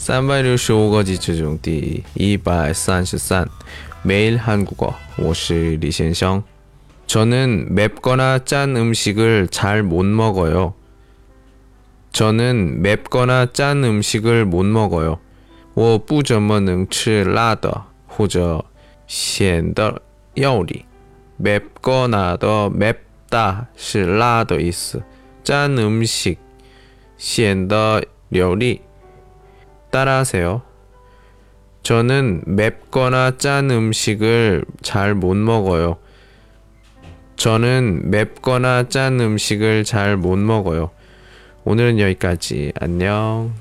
三百六十五个句子中第一百三十三 매일 한국어 我是李先生 저는 맵거나 짠 음식을 잘 못 먹어요. 저는 맵거나 짠 음식을 못 먹어요. 我不怎么能吃辣的或者咸的料理。맵거나 더 맵다 是辣的意思。짠 음식 咸的料理 따라하세요. 저는 맵거나 짠 음식을 잘 못 먹어요. 저는 맵거나 짠 음식을 잘 못 먹어요. 오늘은 여기까지. 안녕.